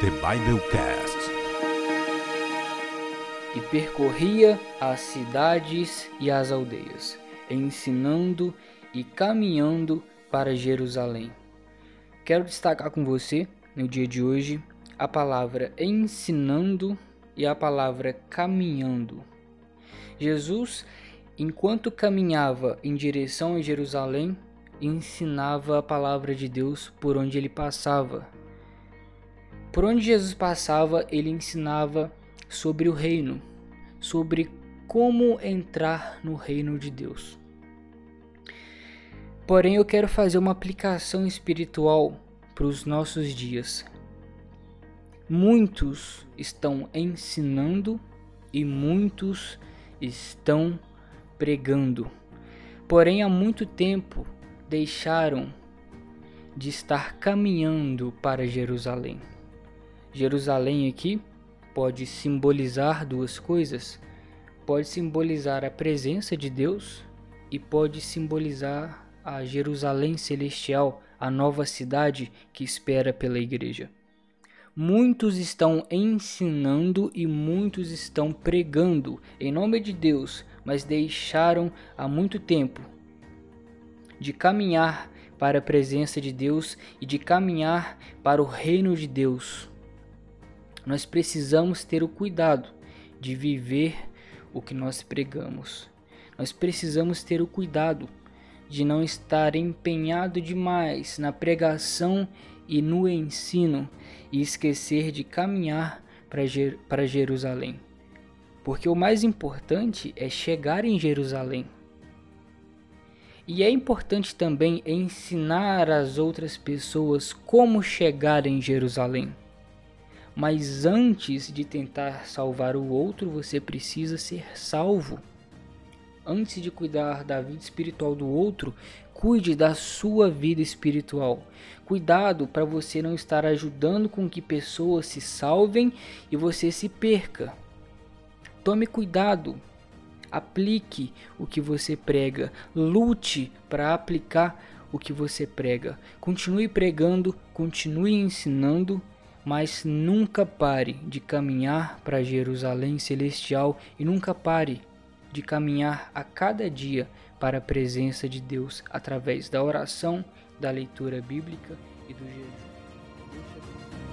The Biblecast. E percorria as cidades e as aldeias, ensinando e caminhando para Jerusalém. Quero destacar com você, no dia de hoje, a palavra ensinando e a palavra caminhando. Jesus, enquanto caminhava em direção a Jerusalém, ensinava a palavra de Deus por onde ele passava. Por onde Jesus passava, ele ensinava sobre o reino, sobre como entrar no reino de Deus. Porém, eu quero fazer uma aplicação espiritual para os nossos dias. Muitos estão ensinando e muitos estão pregando. Porém, há muito tempo deixaram de estar caminhando para Jerusalém. Jerusalém aqui pode simbolizar duas coisas. Pode simbolizar a presença de Deus e pode simbolizar a Jerusalém celestial, a nova cidade que espera pela igreja. Muitos estão ensinando e muitos estão pregando em nome de Deus, mas deixaram há muito tempo de caminhar para a presença de Deus e de caminhar para o reino de Deus nós precisamos ter o cuidado de viver o que nós pregamos. Nós precisamos ter o cuidado de não estar empenhado demais na pregação e no ensino e esquecer de caminhar para Jerusalém. Porque o mais importante é chegar em Jerusalém. E é importante também ensinar às outras pessoas como chegar em Jerusalém. Mas antes de tentar salvar o outro, você precisa ser salvo. Antes de cuidar da vida espiritual do outro, cuide da sua vida espiritual. Cuidado para você não estar ajudando com que pessoas se salvem e você se perca. Tome cuidado. Aplique o que você prega. Lute para aplicar o que você prega. Continue pregando, continue ensinando mas nunca pare de caminhar para Jerusalém celestial e nunca pare de caminhar a cada dia para a presença de Deus através da oração, da leitura bíblica e do jejum.